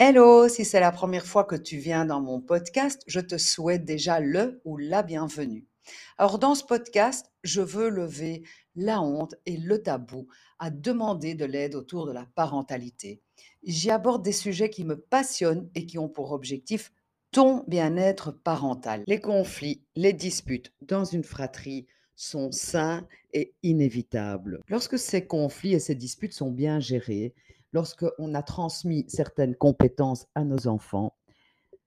Hello, si c'est la première fois que tu viens dans mon podcast, je te souhaite déjà le ou la bienvenue. Alors dans ce podcast, je veux lever la honte et le tabou à demander de l'aide autour de la parentalité. J'y aborde des sujets qui me passionnent et qui ont pour objectif ton bien-être parental. Les conflits, les disputes dans une fratrie sont sains et inévitables. Lorsque ces conflits et ces disputes sont bien gérés, lorsqu'on a transmis certaines compétences à nos enfants,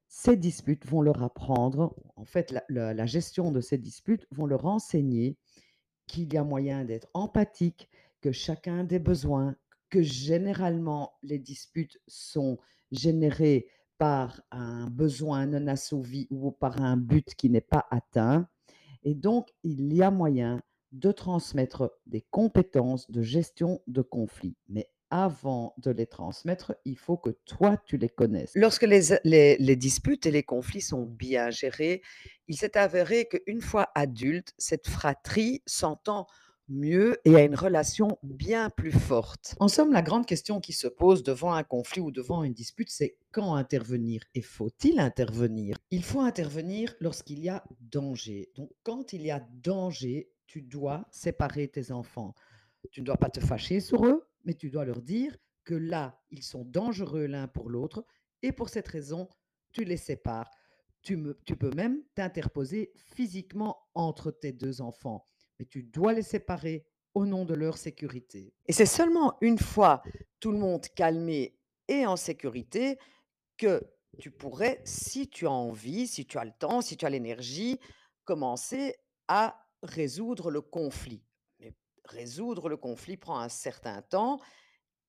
ces disputes vont leur apprendre, en fait, la, gestion de ces disputes vont leur enseigner qu'il y a moyen d'être empathique, que chacun a des besoins, que généralement les disputes sont générées par un besoin non assouvi ou par un but qui n'est pas atteint. Et donc, il y a moyen de transmettre des compétences de gestion de conflits. Mais avant de les transmettre, il faut que toi, tu les connaisses. Lorsque les, les- les disputes et les conflits sont bien gérés, il s'est avéré qu'une fois adulte, cette fratrie s'entend mieux et a une relation bien plus forte. En somme, la grande question qui se pose devant un conflit ou devant une dispute, c'est quand intervenir et faut-il intervenir? Il faut intervenir lorsqu'il y a danger. Donc, quand il y a danger, tu dois séparer tes enfants. Tu ne dois pas te fâcher sur eux, mais tu dois leur dire que là, ils sont dangereux l'un pour l'autre et pour cette raison, tu les sépares. Tu, tu peux même t'interposer physiquement entre tes deux enfants, mais tu dois les séparer au nom de leur sécurité. Et c'est seulement une fois tout le monde calmé et en sécurité que tu pourrais, si tu as envie, si tu as le temps, si tu as l'énergie, commencer à résoudre le conflit. Résoudre le conflit prend un certain temps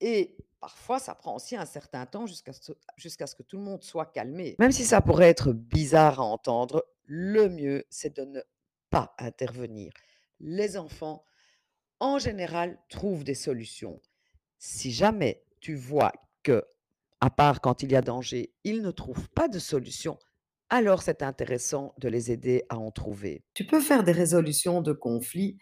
et parfois ça prend aussi un certain temps jusqu'à ce, jusqu'à ce que tout le monde soit calmé. Même si ça pourrait être bizarre à entendre, le mieux c'est de ne pas intervenir. Les enfants, en général, trouvent des solutions. Si jamais tu vois que, à part quand il y a danger, ils ne trouvent pas de solution, alors c'est intéressant de les aider à en trouver. Tu peux faire des résolutions de conflits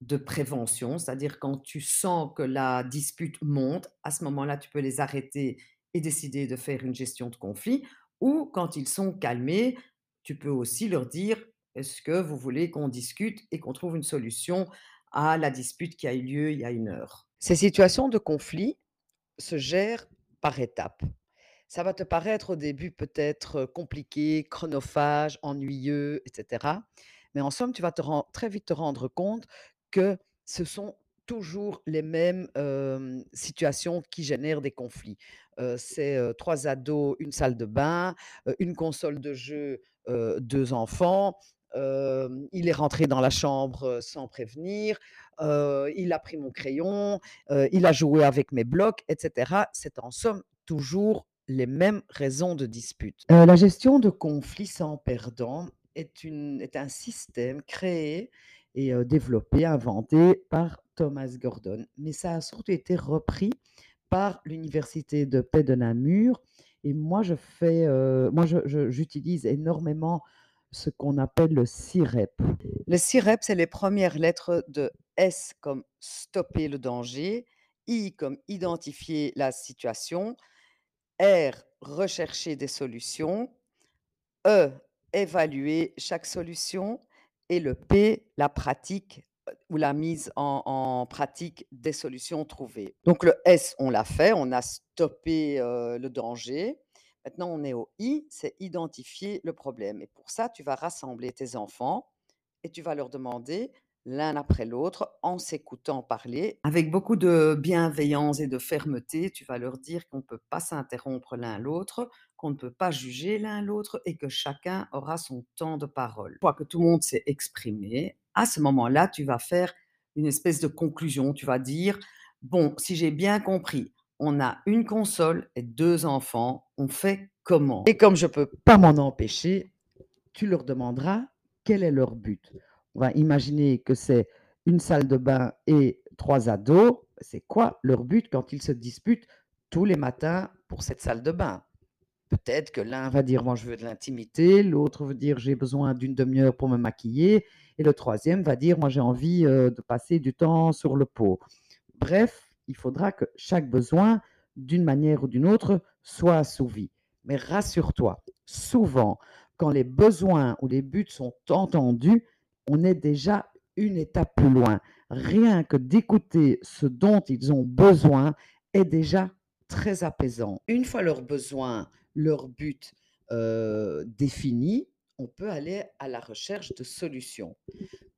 de prévention, c'est-à-dire quand tu sens que la dispute monte, à ce moment-là, tu peux les arrêter et décider de faire une gestion de conflit, ou quand ils sont calmés, tu peux aussi leur dire, est-ce que vous voulez qu'on discute et qu'on trouve une solution à la dispute qui a eu lieu il y a une heure? Ces situations de conflit se gèrent par étapes. Ça va te paraître au début peut-être compliqué, chronophage, ennuyeux, etc. Mais en somme, tu vas très vite te rendre compte que ce sont toujours les mêmes situations qui génèrent des conflits. Euh, c'est trois ados, une salle de bain, une console de jeu, deux enfants. il est rentré dans la chambre sans prévenir. il a pris mon crayon. il a joué avec mes blocs, etc. C'est en somme toujours les mêmes raisons de dispute. La gestion de conflits sans perdant est un système créé et développé, inventé par Thomas Gordon. Mais ça a surtout été repris par l'université de paix de Namur. Et moi, je fais, moi, j'utilise énormément ce qu'on appelle le CIREP. Le CIREP, c'est les premières lettres de S comme stopper le danger, I comme identifier la situation, R, rechercher des solutions, E, évaluer chaque solution et le P, la pratique ou la mise en, en pratique des solutions trouvées. Donc le S, on l'a fait, on a stoppé euh, le danger. Maintenant, on est au I, c'est identifier le problème. Et pour ça, tu vas rassembler tes enfants et tu vas leur demander l'un après l'autre, en s'écoutant parler, avec beaucoup de bienveillance et de fermeté, tu vas leur dire qu'on ne peut pas s'interrompre l'un l'autre, qu'on ne peut pas juger l'un l'autre et que chacun aura son temps de parole. Une fois que tout le monde s'est exprimé, à ce moment-là, tu vas faire une espèce de conclusion. Tu vas dire, bon, si j'ai bien compris, on a une console et deux enfants, on fait comment? Et comme je ne peux pas m'en empêcher, tu leur demanderas quel est leur but? On va imaginer que c'est une salle de bain et trois ados. C'est quoi leur but quand ils se disputent tous les matins pour cette salle de bain? Peut-être que l'un va dire moi je veux de l'intimité, l'autre veut dire j'ai besoin d'une demi-heure pour me maquiller, et le troisième va dire moi j'ai envie euh, de passer du temps sur le pot. Bref, il faudra que chaque besoin, d'une manière ou d'une autre, soient assouvis. Mais rassure-toi, souvent, quand les besoins ou les buts sont entendus, on est déjà une étape plus loin. Rien que d'écouter ce dont ils ont besoin est déjà très apaisant. Une fois leurs besoins, leur but euh, définis, on peut aller à la recherche de solutions.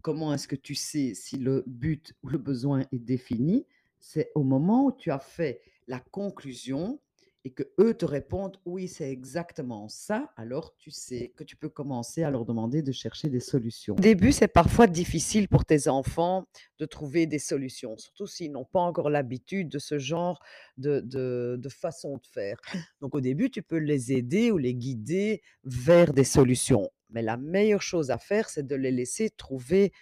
Comment est-ce que tu sais si le but ou le besoin est défini? C'est au moment où tu as fait la conclusion et que eux te répondent oui, c'est exactement ça, alors tu sais que tu peux commencer à leur demander de chercher des solutions. Au début, c'est parfois difficile pour tes enfants de trouver des solutions, surtout s'ils n'ont pas encore l'habitude de ce genre de, de, de façon de faire. Donc au début, tu peux les aider ou les guider vers des solutions. Mais la meilleure chose à faire, c'est de les laisser trouver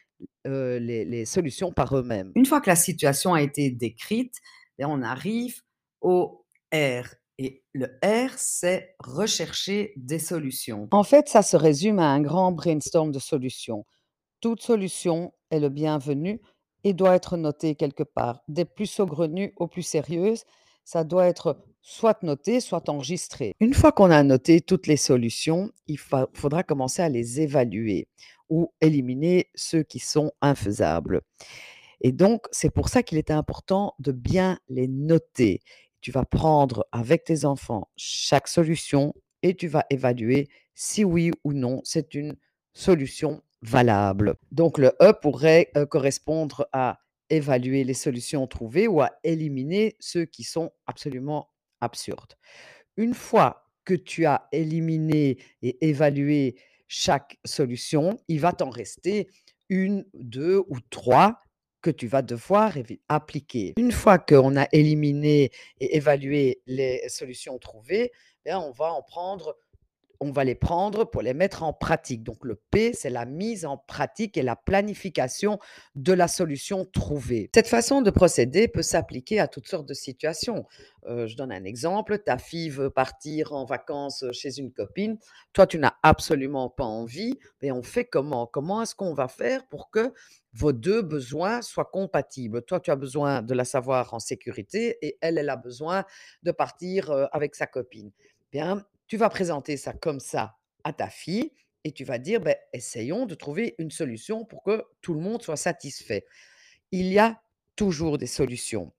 euh, les, les solutions par eux-mêmes. Une fois que la situation a été décrite, ben, on arrive au R. Et le R, c'est rechercher des solutions. En fait, ça se résume à un grand brainstorm de solutions. Toute solution est le bienvenu et doit être notée quelque part. Des plus saugrenues aux plus sérieuses, ça doit être soit noté, soit enregistré. Une fois qu'on a noté toutes les solutions, il fa- faudra commencer à les évaluer ou éliminer ceux qui sont infaisables. Et donc, c'est pour ça qu'il est important de bien les noter. Tu vas prendre avec tes enfants chaque solution et tu vas évaluer si oui ou non c'est une solution valable. Donc, le E pourrait euh, correspondre à évaluer les solutions trouvées ou à éliminer ceux qui sont absolument absurdes. Une fois que tu as éliminé et évalué chaque solution, il va t'en rester une, deux ou trois que tu vas devoir appliquer. Une fois qu'on a éliminé et évalué les solutions trouvées, bien, on va en prendre on va les prendre pour les mettre en pratique. Donc le P, c'est la mise en pratique et la planification de la solution trouvée. Cette façon de procéder peut s'appliquer à toutes sortes de situations. Euh, je donne un exemple, ta fille veut partir en vacances chez une copine, toi tu n'as absolument pas envie, mais on fait comment? Comment est-ce qu'on va faire pour que vos deux besoins soient compatibles? Toi tu as besoin de la savoir en sécurité et elle, elle a besoin de partir euh, avec sa copine. Bien, tu vas présenter ça comme ça à ta fille et tu vas dire, ben, essayons de trouver une solution pour que tout le monde soit satisfait. Il y a toujours des solutions.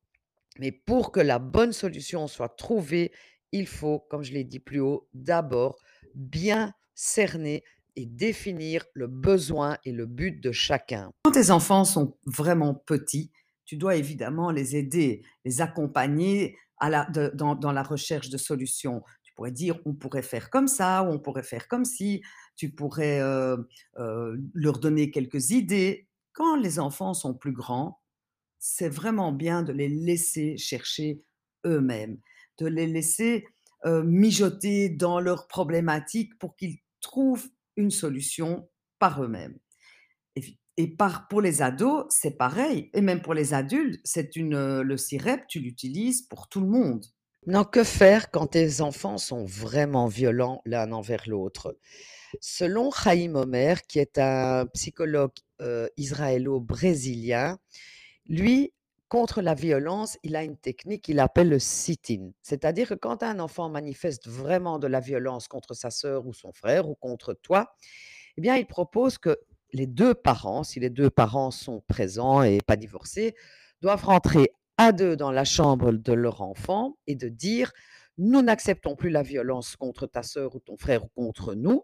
Mais pour que la bonne solution soit trouvée, il faut, comme je l'ai dit plus haut, d'abord bien cerner et définir le besoin et le but de chacun. Quand tes enfants sont vraiment petits, tu dois évidemment les aider, les accompagner dans la recherche de solutions. Tu pourrais dire, on pourrait faire comme ça, ou on pourrait faire comme ci. Tu pourrais euh, euh, leur donner quelques idées. Quand les enfants sont plus grands, c'est vraiment bien de les laisser chercher eux-mêmes, de les laisser euh, mijoter dans leurs problématiques pour qu'ils trouvent une solution par eux-mêmes. Et, par, pour les ados, c'est pareil. Et même pour les adultes, c'est une, le SIREP, tu l'utilises pour tout le monde. Non, que faire quand tes enfants sont vraiment violents l'un envers l'autre? Selon Chaim Omer, qui est un psychologue euh, israélo-brésilien, lui, contre la violence, il a une technique qu'il appelle le sit-in. C'est-à-dire que quand un enfant manifeste vraiment de la violence contre sa sœur ou son frère ou contre toi, eh bien, il propose que les deux parents, si les deux parents sont présents et pas divorcés, doivent rentrer à deux dans la chambre de leur enfant et de dire, nous n'acceptons plus la violence contre ta sœur ou ton frère ou contre nous,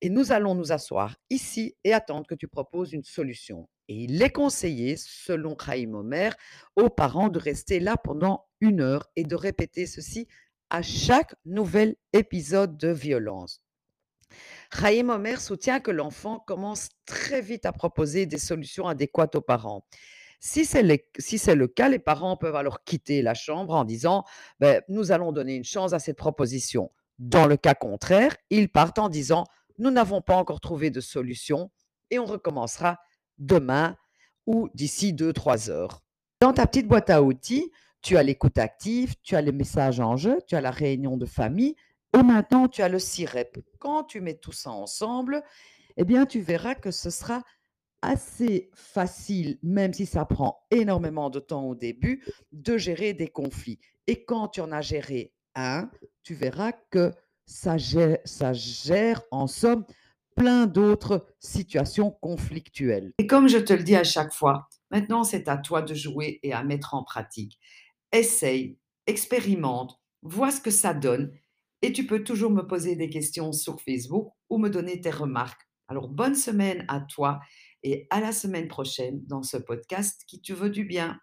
et nous allons nous asseoir ici et attendre que tu proposes une solution. Et il est conseillé, selon Chaim Omer, aux parents de rester là pendant une heure et de répéter ceci à chaque nouvel épisode de violence. Chaim Omer soutient que l'enfant commence très vite à proposer des solutions adéquates aux parents. Si c'est le, cas, les parents peuvent alors quitter la chambre en disant ben, Nous allons donner une chance à cette proposition. Dans le cas contraire, ils partent en disant Nous n'avons pas encore trouvé de solution et on recommencera demain ou d'ici deux, trois heures. Dans ta petite boîte à outils, tu as l'écoute active, tu as les messages en jeu, tu as la réunion de famille et maintenant tu as le CIREP. Quand tu mets tout ça ensemble, eh bien tu verras que ce sera assez facile, même si ça prend énormément de temps au début, de gérer des conflits. Et quand tu en as géré 1, tu verras que ça gère, ça gère en somme plein d'autres situations conflictuelles. Et comme je te le dis à chaque fois, maintenant c'est à toi de jouer et à mettre en pratique. Essaye, expérimente, vois ce que ça donne et tu peux toujours me poser des questions sur Facebook ou me donner tes remarques. Alors bonne semaine à toi et à la semaine prochaine dans ce podcast qui te veut du bien.